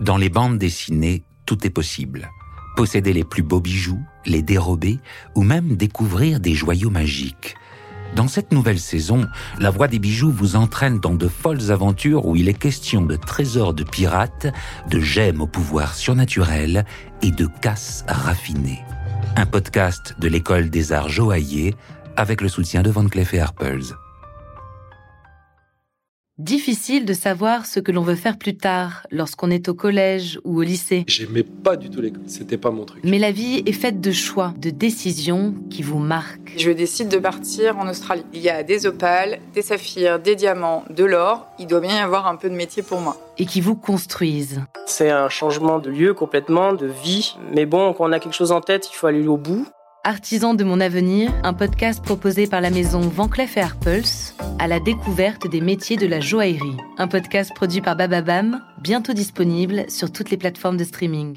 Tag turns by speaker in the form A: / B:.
A: Dans les bandes dessinées, tout est possible. Posséder les plus beaux bijoux, les dérober ou même découvrir des joyaux magiques. Dans cette nouvelle saison, La Voix des bijoux vous entraîne dans de folles aventures où il est question de trésors de pirates, de gemmes au pouvoir surnaturel et de casse raffinée. Un podcast de l'école des arts joailliers avec le soutien de Van Cleef et
B: difficile de savoir ce que l'on veut faire plus tard, lorsqu'on est au collège ou au lycée.
C: J'aimais pas du tout l'école, c'était pas mon truc.
B: Mais la vie est faite de choix, de décisions qui vous marquent.
D: Je décide de partir en Australie. Il y a des opales, des saphirs, des diamants, de l'or. Il doit bien y avoir un peu de métier pour moi.
B: Et qui vous construisent.
E: C'est un changement de lieu complètement, de vie. Mais bon, quand on a quelque chose en tête, il faut aller au bout.
B: Artisan de mon avenir, un podcast proposé par la maison Van Cleef Arpels à la découverte des métiers de la joaillerie. Un podcast produit par Bababam, bientôt disponible sur toutes les plateformes de streaming.